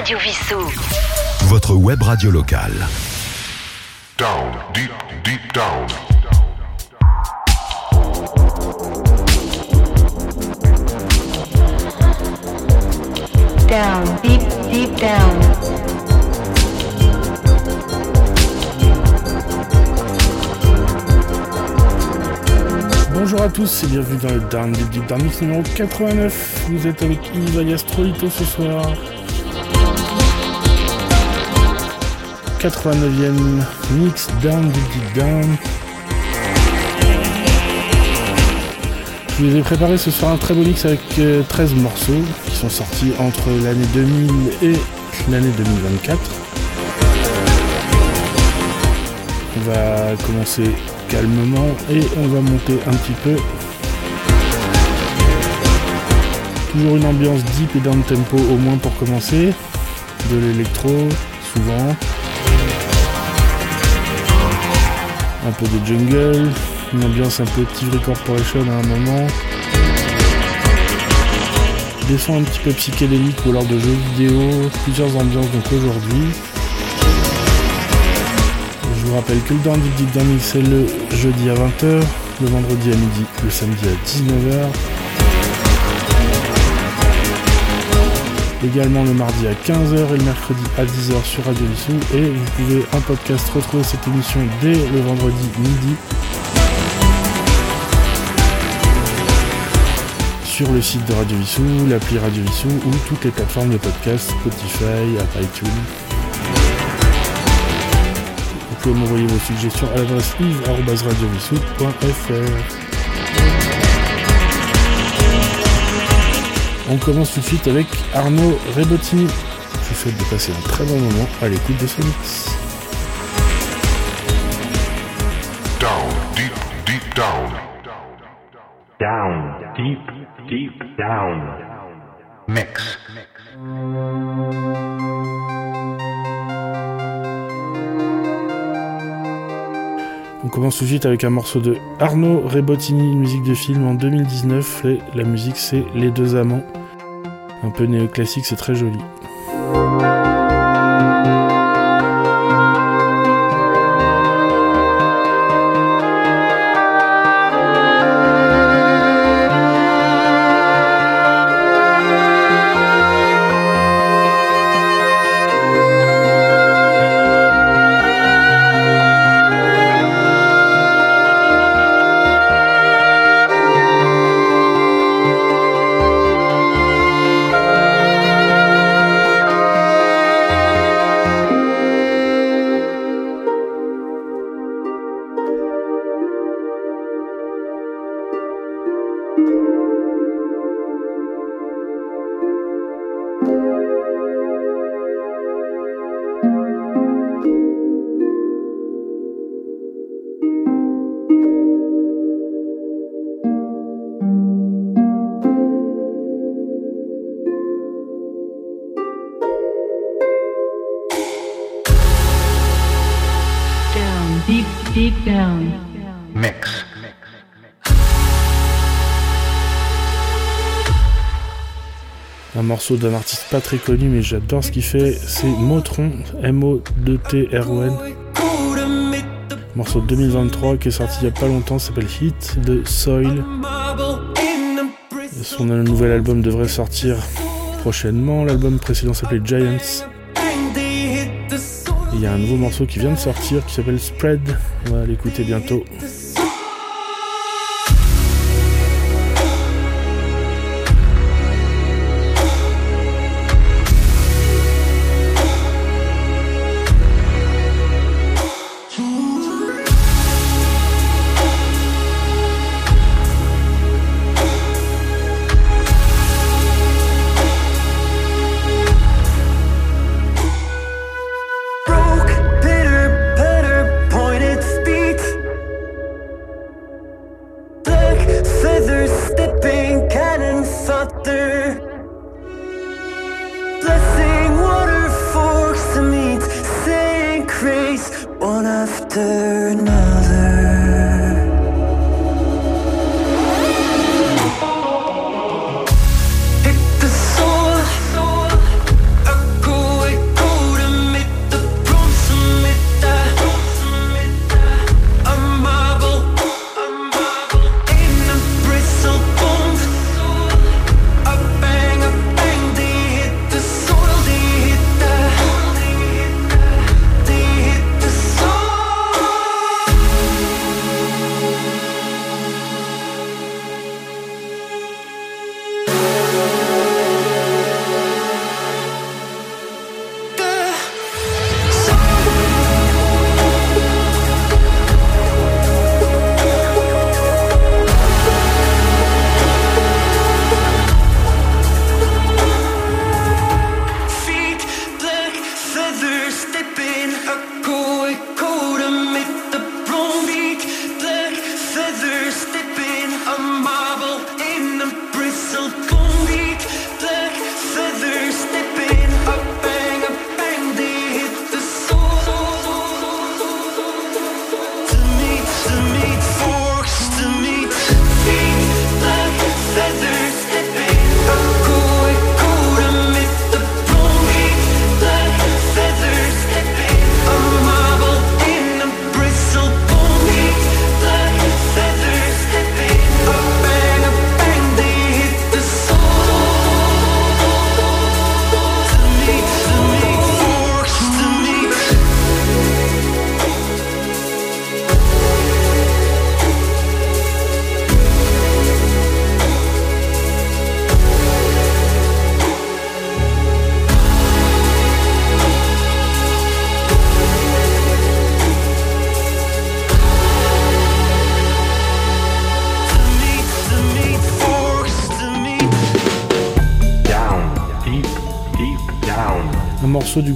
Radio Vissou. Votre web radio locale. Down, deep, deep down. Down, deep, deep down. Bonjour à tous et bienvenue dans le Down Deep Deep Down Mix numéro 89. Vous êtes avec Yves alias Trolito ce soir. 89e mix Down Down. Je vous ai préparé ce soir un très beau mix avec euh, 13 morceaux qui sont sortis entre l'année 2000 et l'année 2024. On va commencer calmement et on va monter un petit peu. Toujours une ambiance deep et down tempo au moins pour commencer. De l'électro, souvent. Un peu de jungle, une ambiance un peu TV Corporation à un moment. Des sons un petit peu psychédéliques ou alors de jeux vidéo, plusieurs ambiances donc aujourd'hui. Je vous rappelle que le Down Deep Mix, c'est le jeudi à 20h, le vendredi à midi, le samedi à 19h. Également le mardi à 15h et le mercredi à 10h sur Radio Vissou. Et vous pouvez en podcast retrouver cette émission dès le vendredi midi sur le site de Radio Vissou, l'appli Radio Vissou ou toutes les plateformes de podcast, Spotify, iTunes. Vous pouvez m'envoyer vos suggestions à l'adresse yves.radiovissou.fr. On commence tout de suite avec Arnaud Rebottini. Je vous souhaite de passer un très bon moment à l'écoute de ce mix. Down, deep, deep down. Down, deep, deep down. Mix. On commence tout de suite avec un morceau de Arnaud Rebottini, une musique de film en 2019. Et la musique c'est Les Deux Amants. Un peu néoclassique, c'est très joli. D'un artiste pas très connu, mais j'adore ce qu'il fait. C'est Motron, M-O-D-T-R-O-N. Morceau de 2023 qui est sorti il y a pas longtemps, s'appelle Hit de Soil. Son nouvel album devrait sortir prochainement. L'album précédent s'appelait Giants. Il y a un nouveau morceau qui vient de sortir qui s'appelle Spread. On va l'écouter bientôt.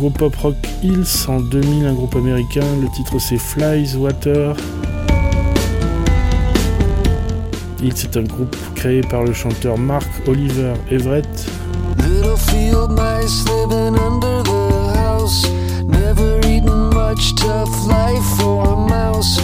Groupe pop rock Hills en 2000, un groupe américain. Le titre c'est Flies Water. Hills est un groupe créé par le chanteur Mark Oliver Everett. Little field mice living under the house. Never eaten much tough life for a mouse.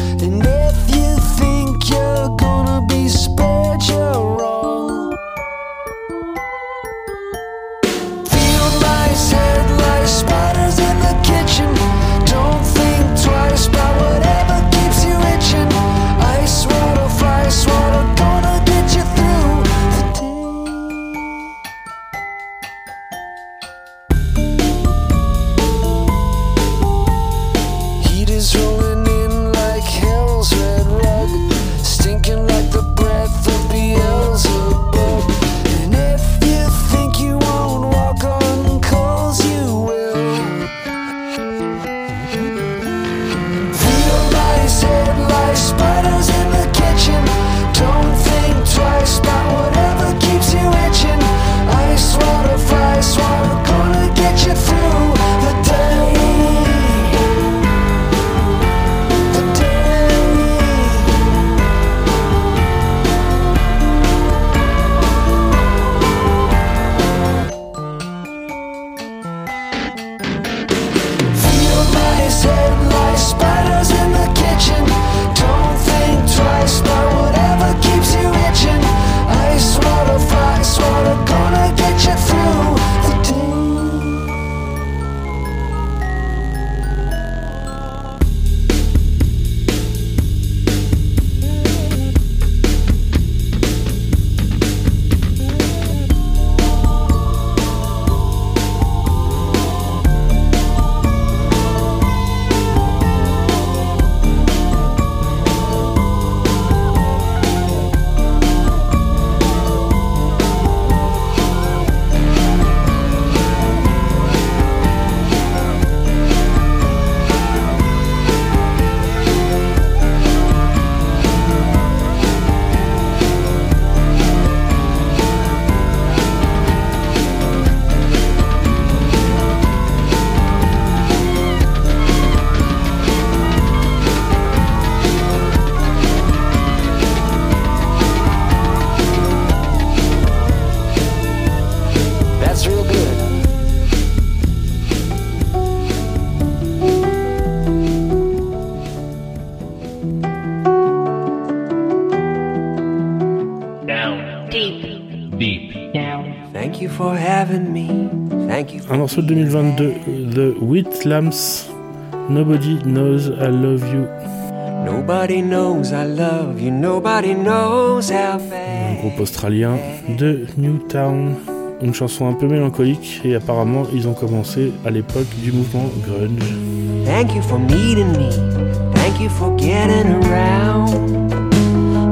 Un morceau de 2022, The Wheat Lambs. Nobody knows I love you. Nobody knows I love you. Nobody knows how Un groupe australien de Newtown. Une chanson un peu mélancolique et apparemment ils ont commencé à l'époque du mouvement grunge. Thank you for meeting me. Thank you for getting around.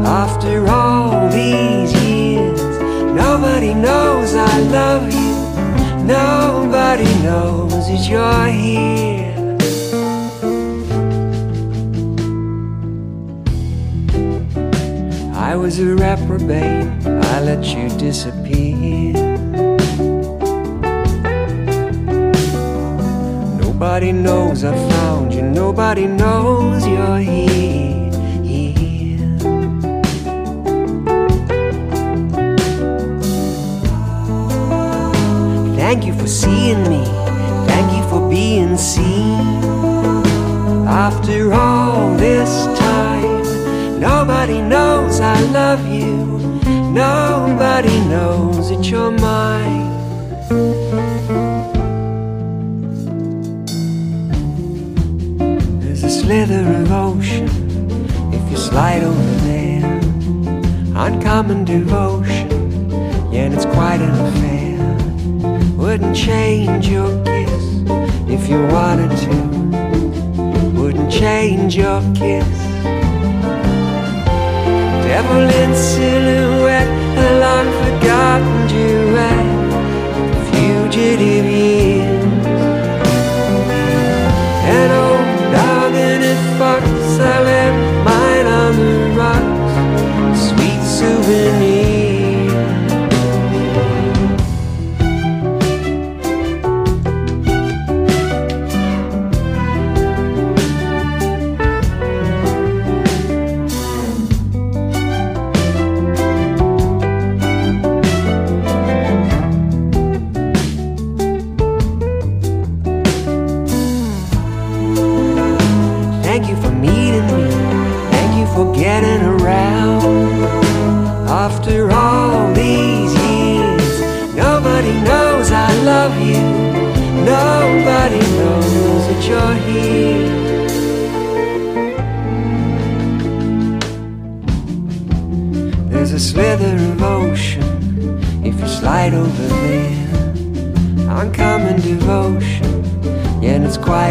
After all these years, nobody knows I love you. Nobody knows that you're here. I was a reprobate. I let you disappear. Nobody knows I found you. Nobody knows you're here. Thank you for seeing me. Thank you for being seen. After all this time, nobody knows I love you. Nobody knows that you're mine. There's a slither of ocean if you slide over there. Uncommon devotion, yeah, and it's quite an affair. Wouldn't change your kiss if you wanted to. Wouldn't change your kiss. Devil in silhouette, a long forgotten duet, fugitive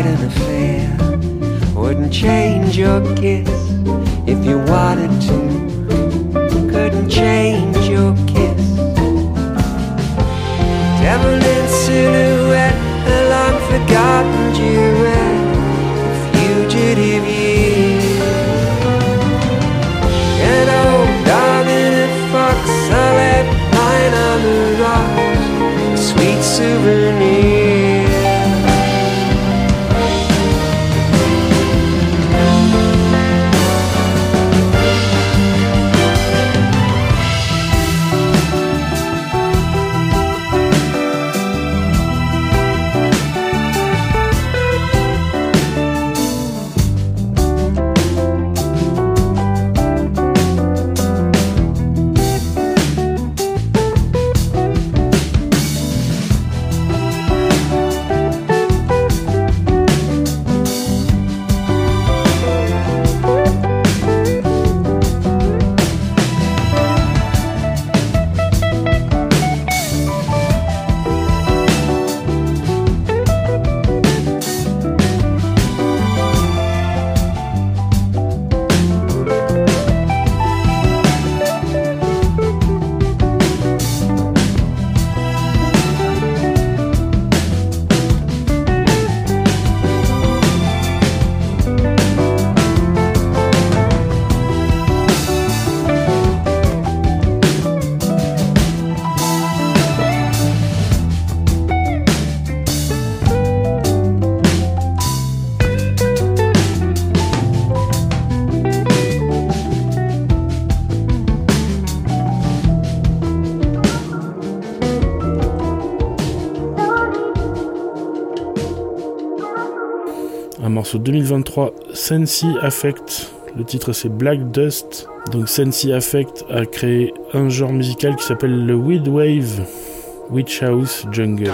an affair. Wouldn't change your kiss if you wanted to. Morceau 2023, Sensi Affect. Le titre c'est Black Dust. Donc Sensi Affect a créé un genre musical qui s'appelle le Weed Wave, Witch House Jungle.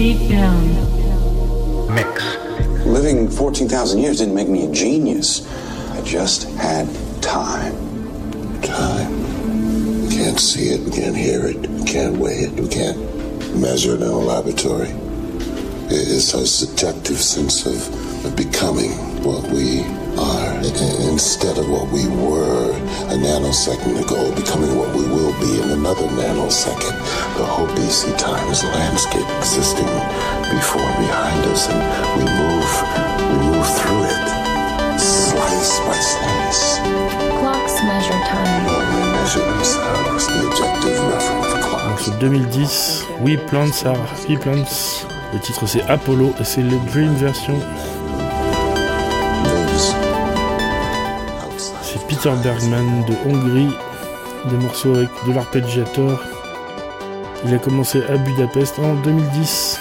Deep, deep down. Mix. Living 14,000 years didn't make me a genius. I just had time. Time. We can't see it, we can't hear it, we can't weigh it, we can't measure it in a laboratory. It's a subjective sense of becoming what we are I- instead of what we were a nanosecond ago, becoming what we will be in another nanosecond. The whole BC times landscape existing before, and behind us, and we move, we move through it, slice by slice. Clocks measure time. They measure themselves, the objective reference clock. Morceau 2010, We Plants Are We Plants. Le titre c'est Apollo et c'est le Dream version. Peter Bergman de Hongrie. Des morceaux avec de l'arpeggiator. Il a commencé à Budapest en 2010.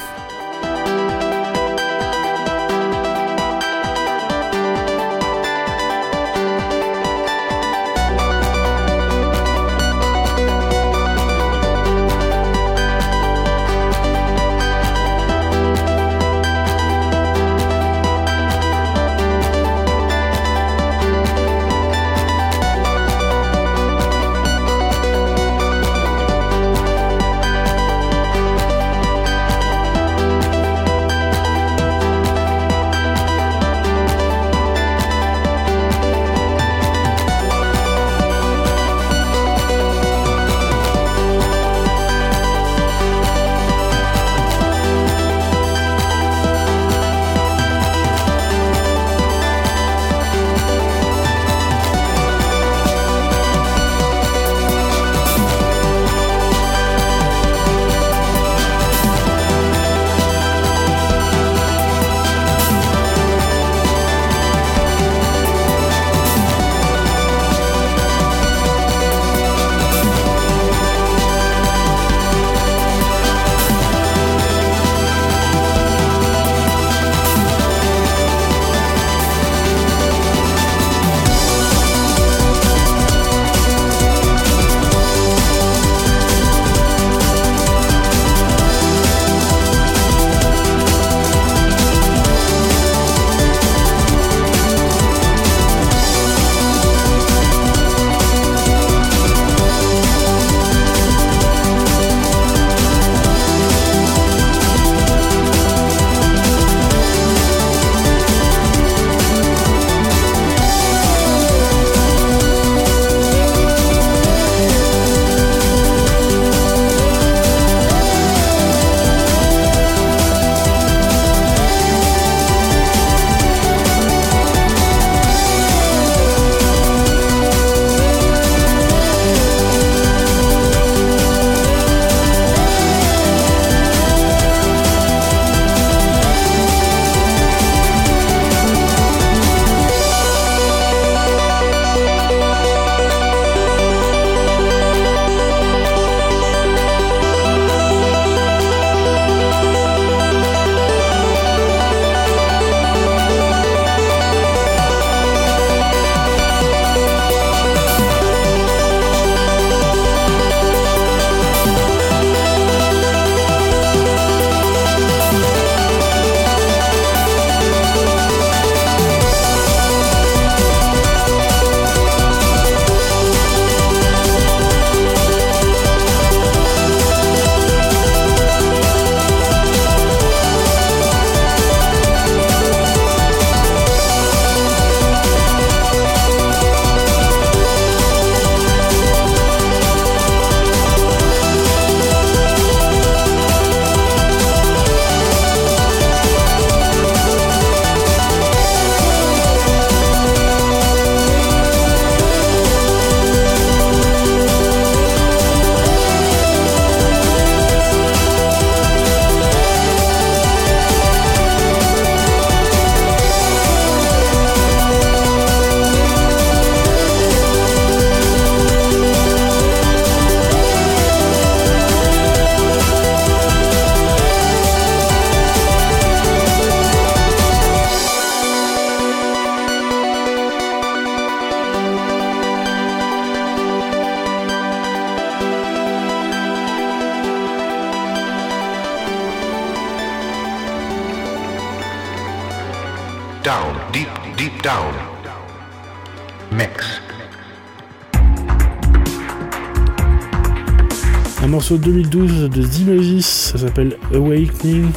2012 de Dinosis, ça s'appelle Awakening.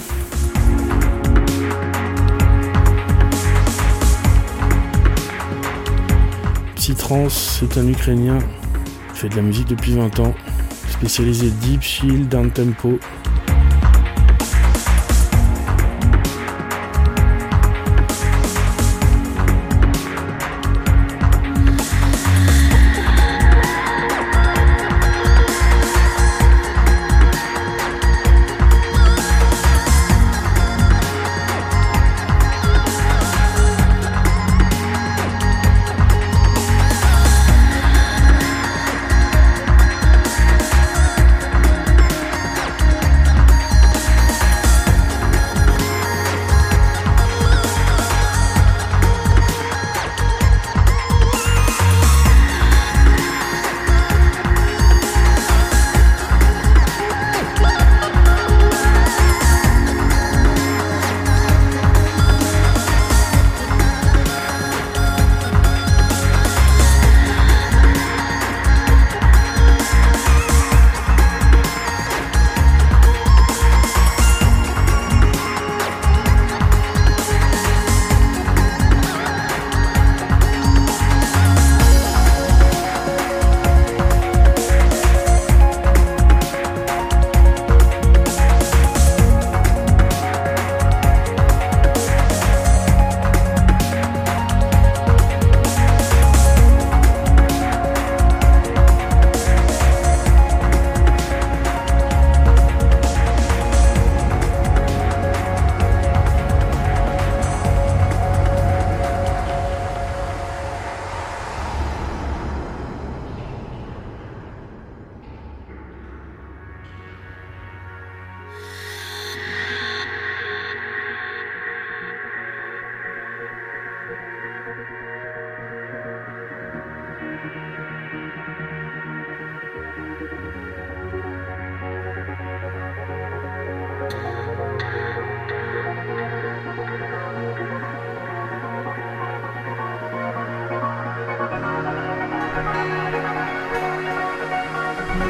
Psytrans, c'est un Ukrainien, fait de la musique depuis 20 ans, spécialisé deep, chill, down tempo,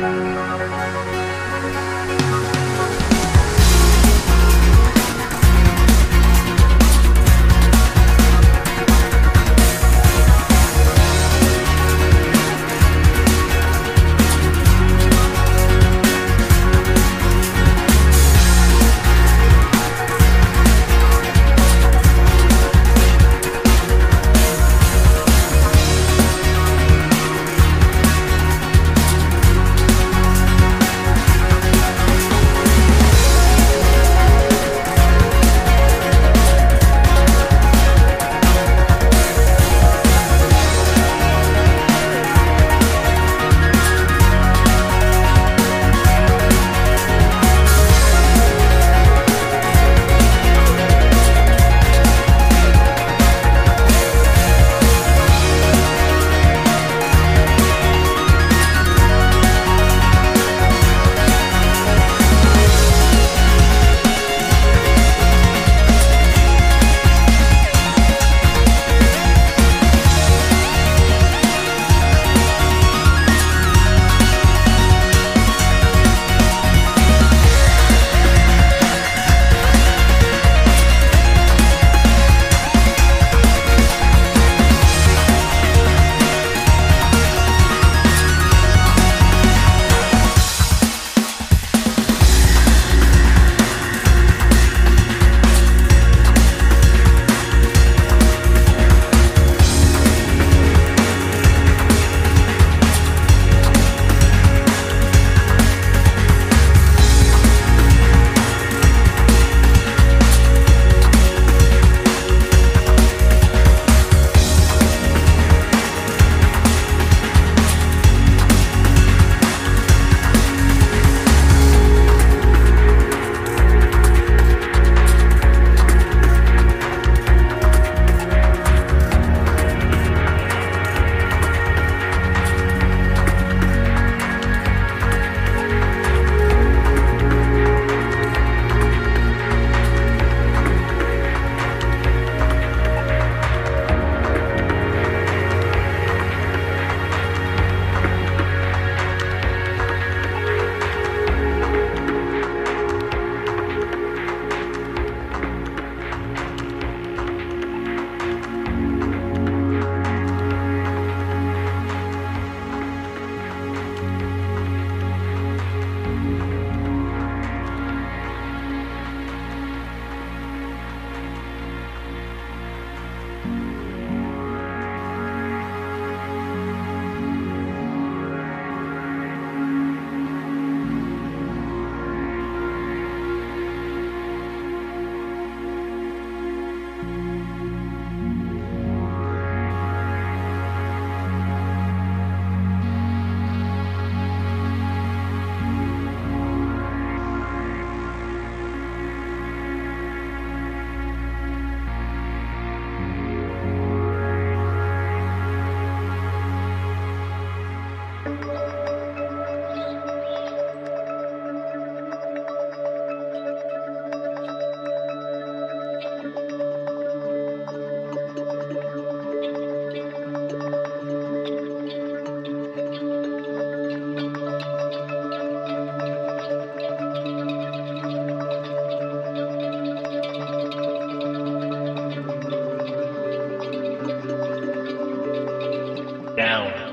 Música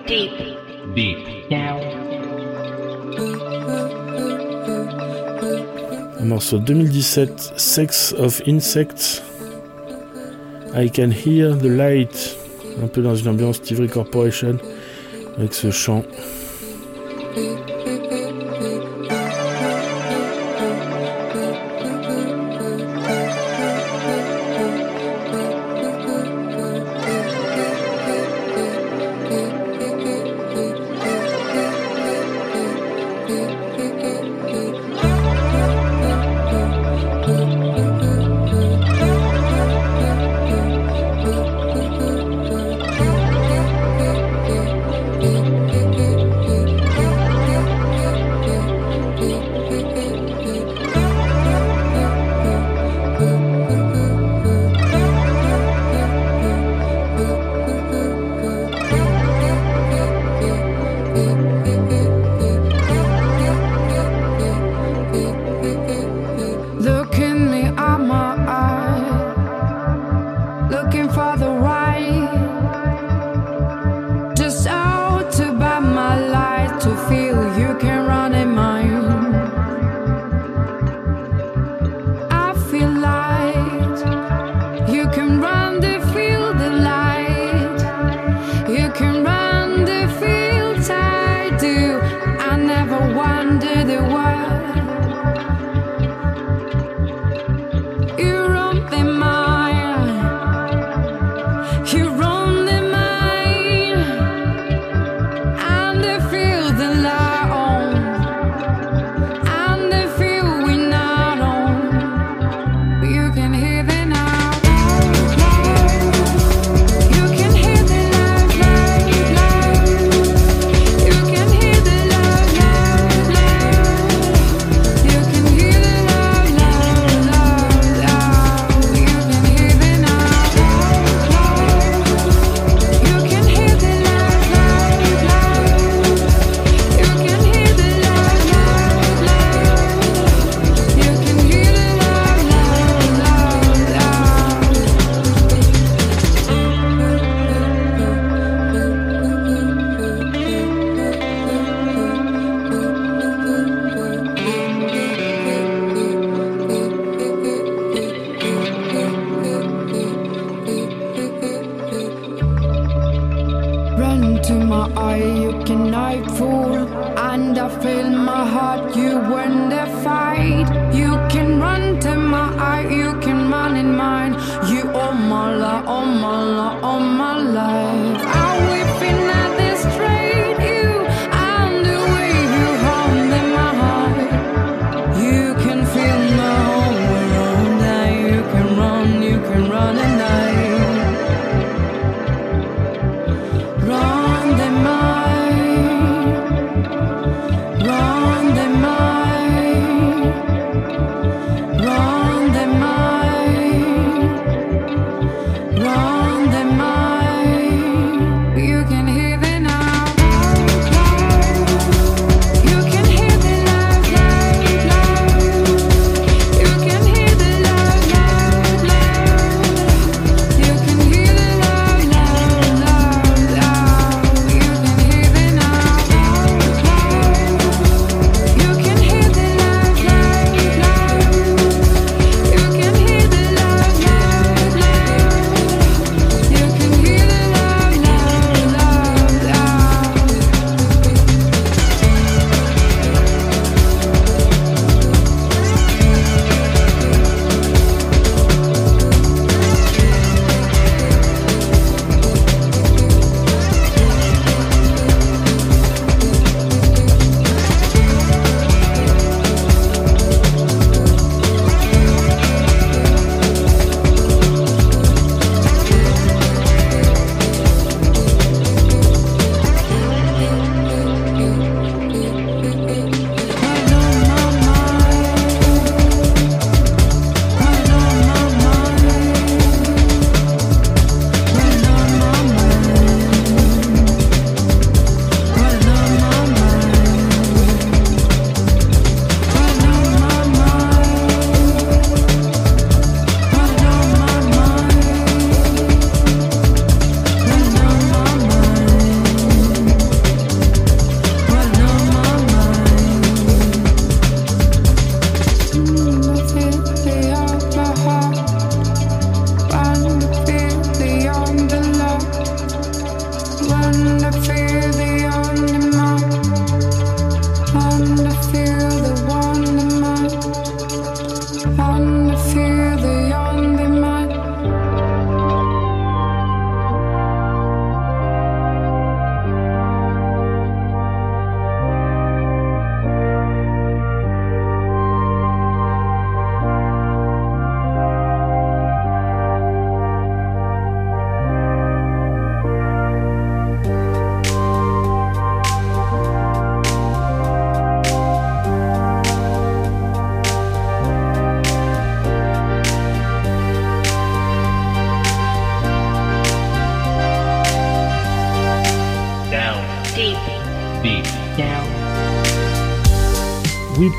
Deep. Deep. Un morceau 2017, Sex of Insects. I can hear the light. Un peu dans une ambiance Tivry Corporation avec ce chant.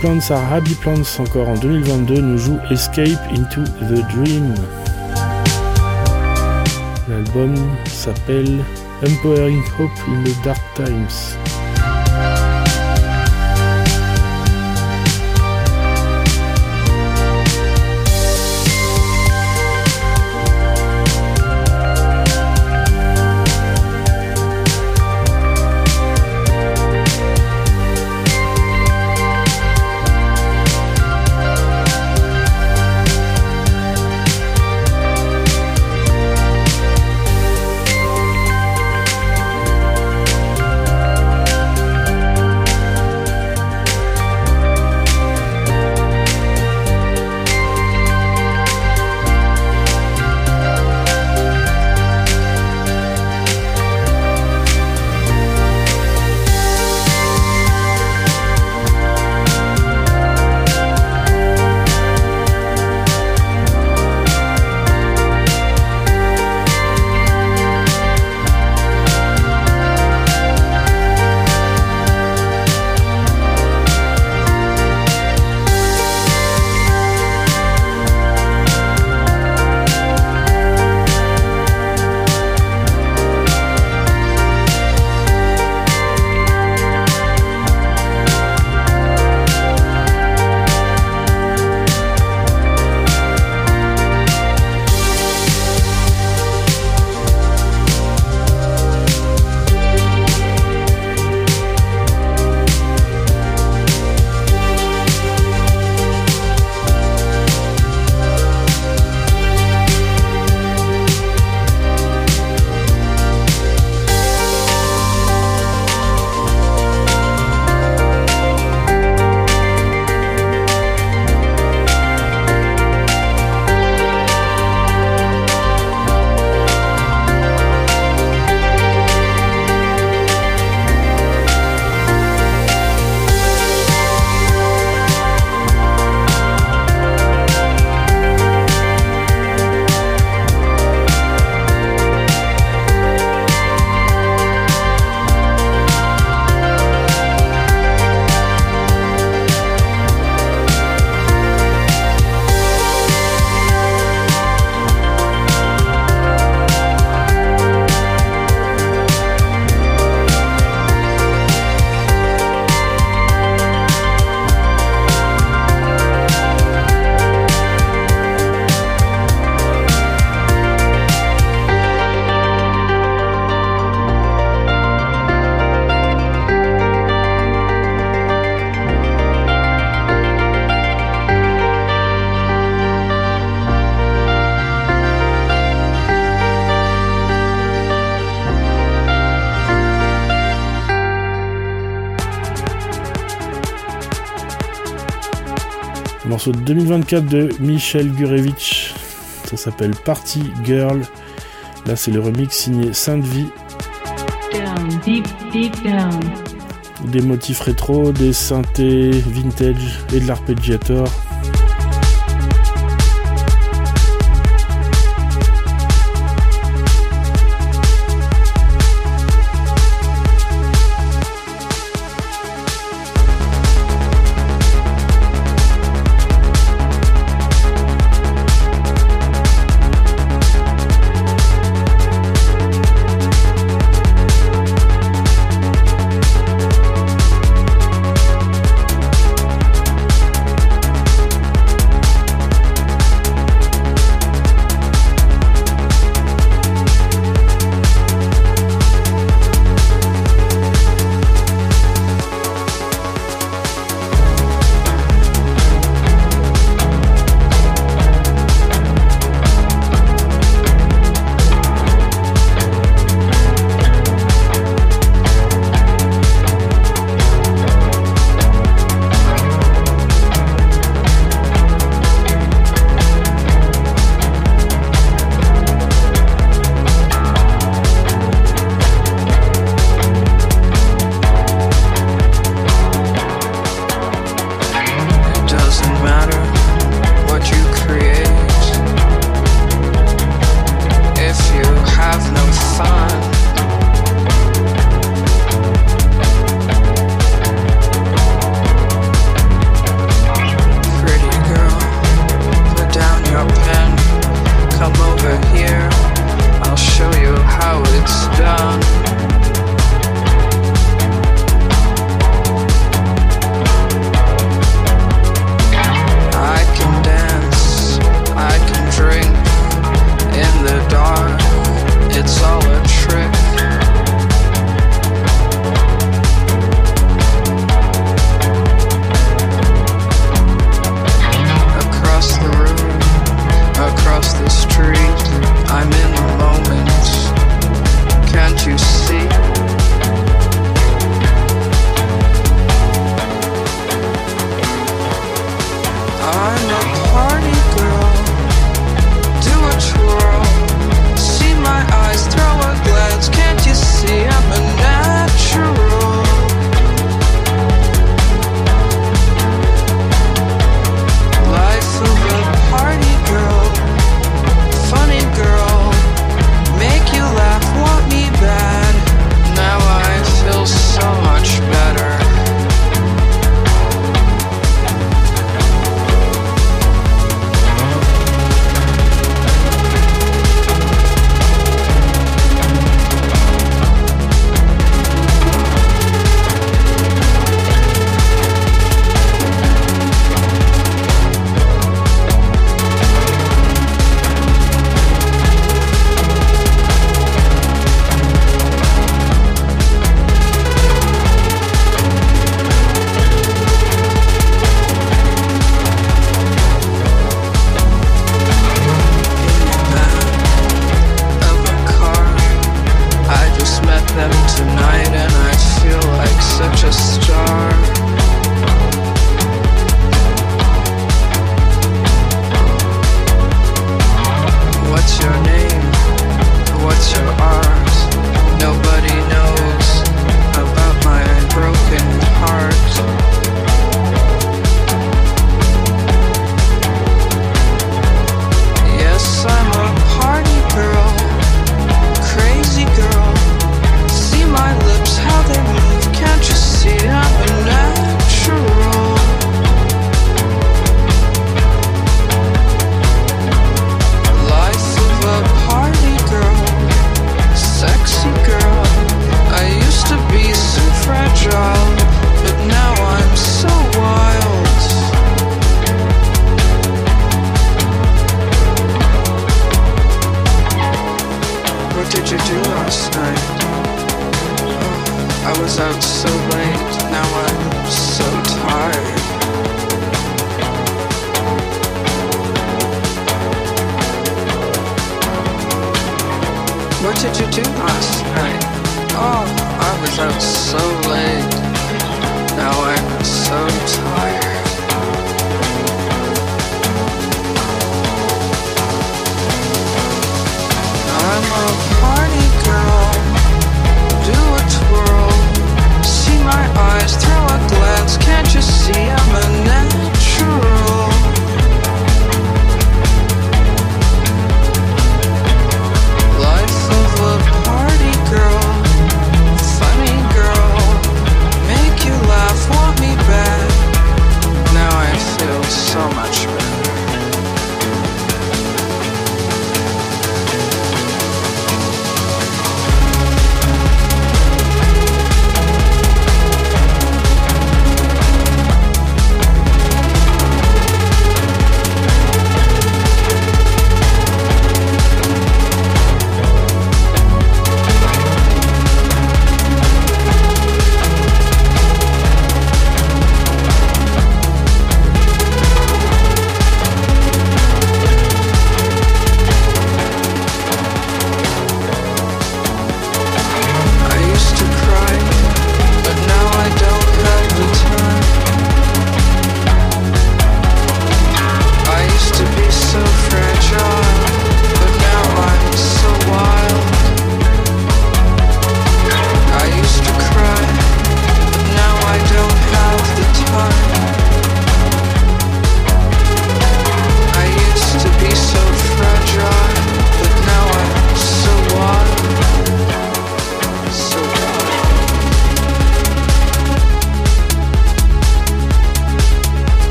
Plants Are Happy Plants encore en 2022 nous joue Escape into the Dream. L'album s'appelle Empowering Hope in the Dark Times. Morceau de 2024 de Michel Gurevich. Ça s'appelle Party Girl. Là, c'est le remix signé Sainte Vie. Des motifs rétro, des synthés vintage et de l'arpeggiator.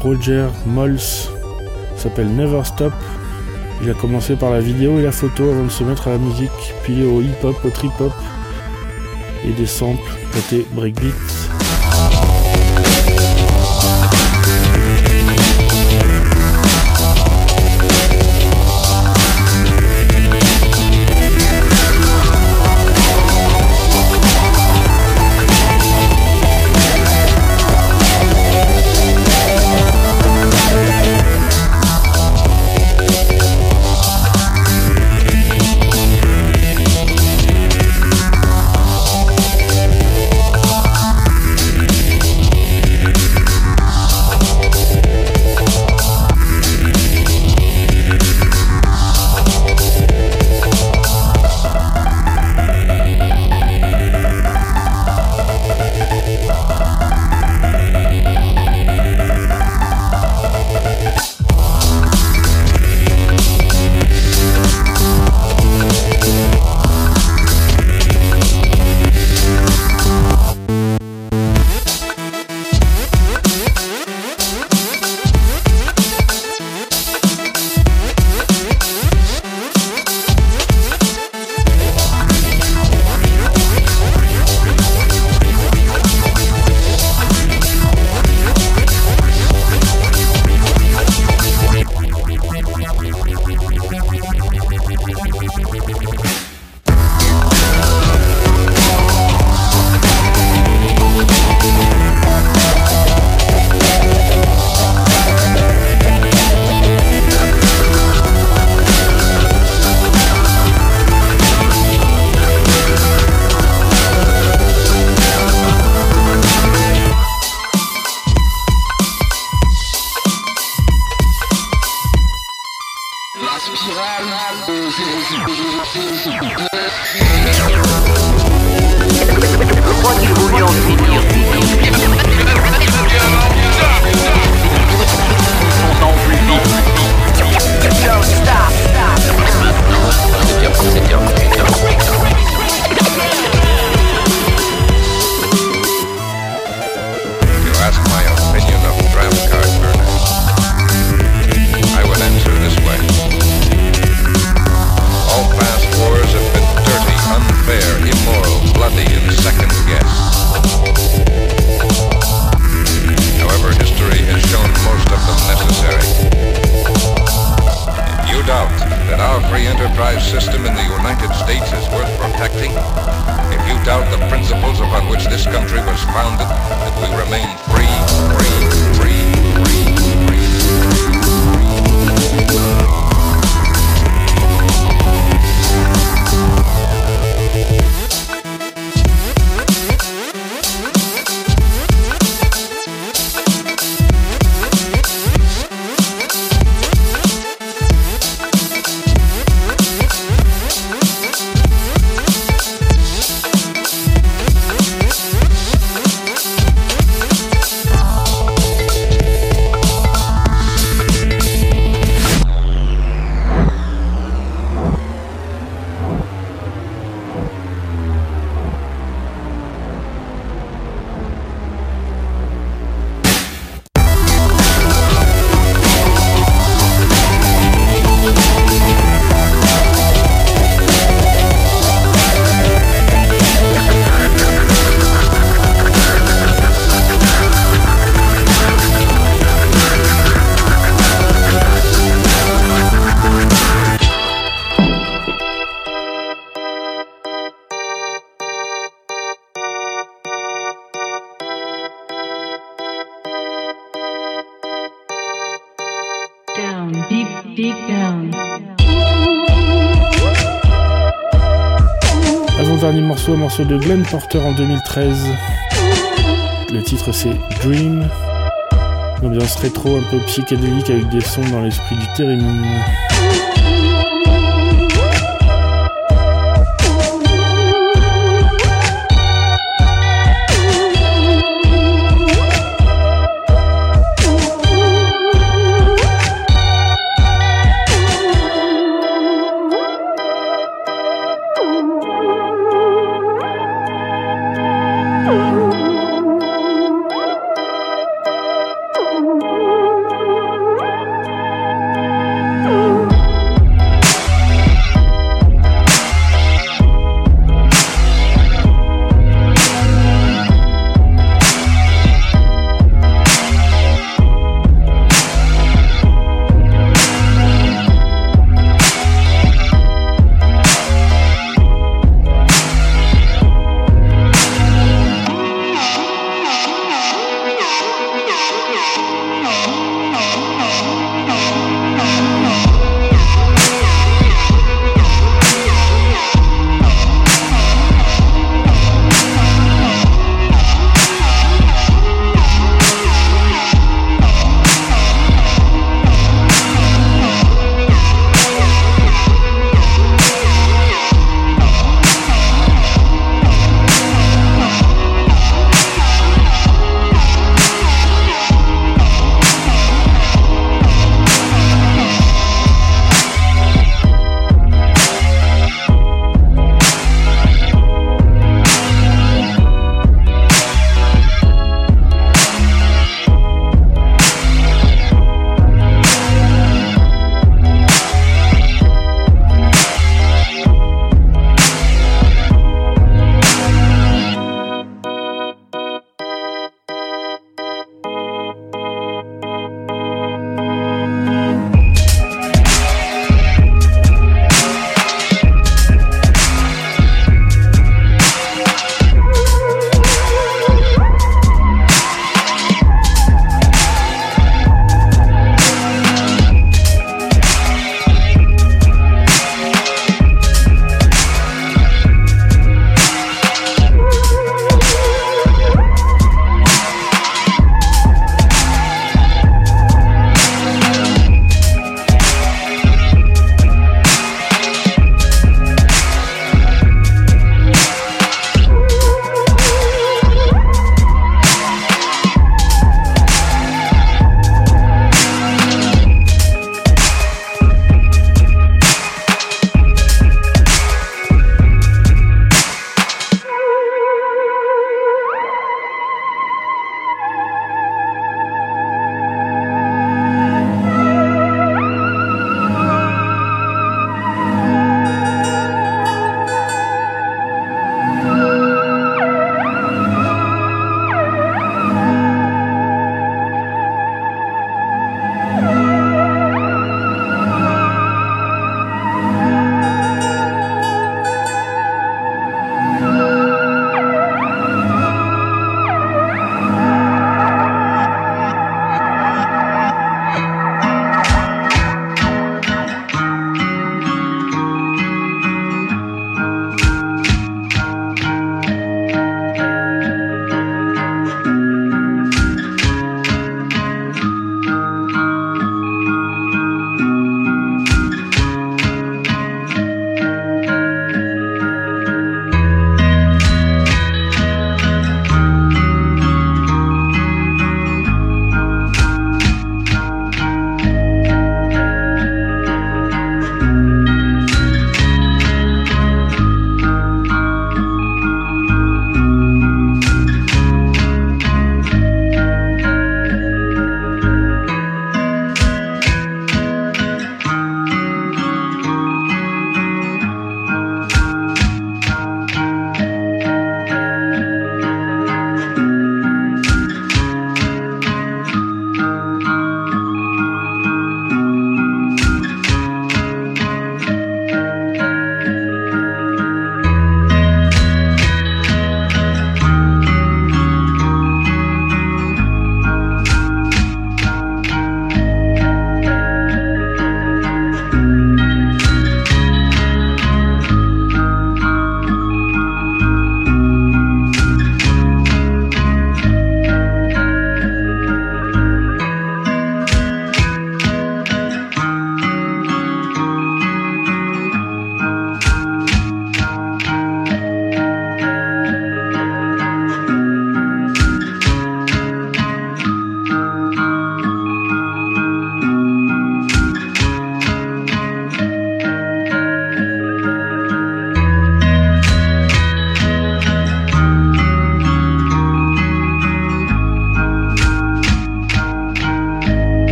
Roger Mols. S'appelle Never Stop. Il a commencé par la vidéo et la photo avant de se mettre à la musique, puis au hip-hop, au trip-hop et des samples côté breakbeat. Deep. Avant-dernier morceau, un morceau de Glenn Porter en 2013. Le titre c'est Dream. Une ambiance rétro un peu psychédélique avec des sons dans l'esprit du Theremin.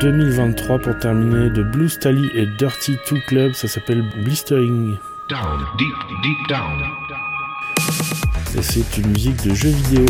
2023 pour terminer de Blue Stally et Dirty Two Club, ça s'appelle Blistering. Down, deep, deep down. Et c'est une musique de jeu vidéo.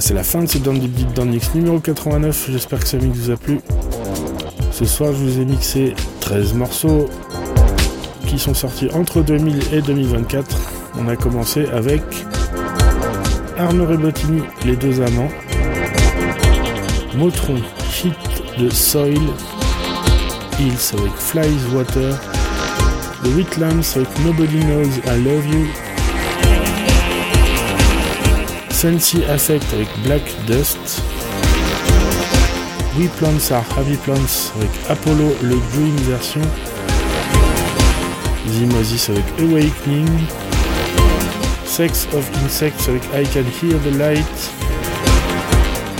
C'est la fin de ce Deep Down Mix numéro 89. J'espère que ce mix vous a plu. Ce soir, je vous ai mixé 13 morceaux qui sont sortis entre 2000 et 2024. On a commencé avec Arnaud Bottini, Les Deux Amants, Motron, Hit de Soil, Hills avec Flies Water, The Wheatlands avec Nobody Knows I Love You, Sensi Affect avec Black Dust, We Plants Are Heavy Plants avec Apollo le Dream version, Zimosis avec Awakening, Sex of Insects avec I Can Hear the Light,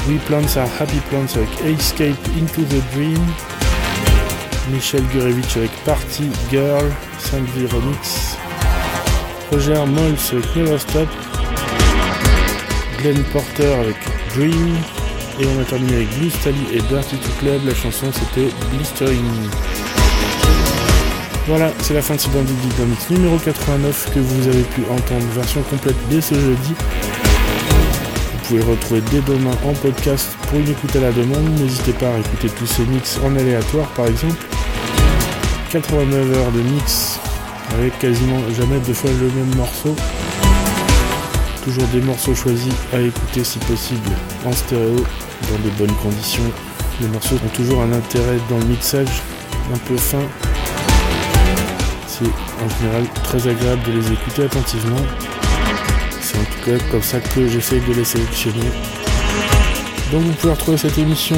We Plants Are Happy Plants avec Escape Into the Dream, Michel Gurevich avec Party Girl, 5 Remix, Roger Mols avec Never Stop, Glenn Porter avec Dream, et on a terminé avec Blue Stally et Dirty Club, la chanson c'était Blistering. Voilà, c'est la fin de ce Bandit Dynamics numéro 89 que vous avez pu entendre version complète dès ce jeudi. Vous pouvez retrouver dès demain en podcast pour une écoute à la demande. N'hésitez pas à écouter tous ces mix en aléatoire par exemple. 89 heures de mix avec quasiment jamais deux fois le même morceau. Toujours des morceaux choisis à écouter si possible en stéréo dans de bonnes conditions. Les morceaux ont toujours un intérêt dans le mixage un peu fin. C'est en général très agréable de les écouter attentivement. C'est en tout cas comme ça que j'essaye de les sélectionner. Donc vous pouvez retrouver cette émission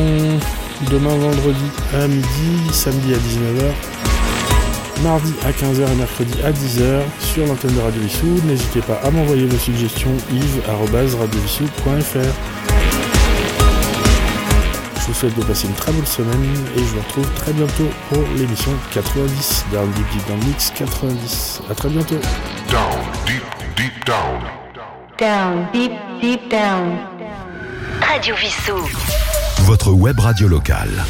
demain vendredi à midi, samedi à 19h mardi à 15h et mercredi à 10h sur l'antenne de Radio Vissou. N'hésitez pas à m'envoyer vos suggestions yves.radiovissou.fr. Je vous souhaite de passer une très bonne semaine et je vous retrouve très bientôt pour l'émission 90 Down Deep Deep Down Mix 90. A très bientôt. Down, deep, deep down. Down, deep, deep down. Radio Vissou. Votre web radio locale.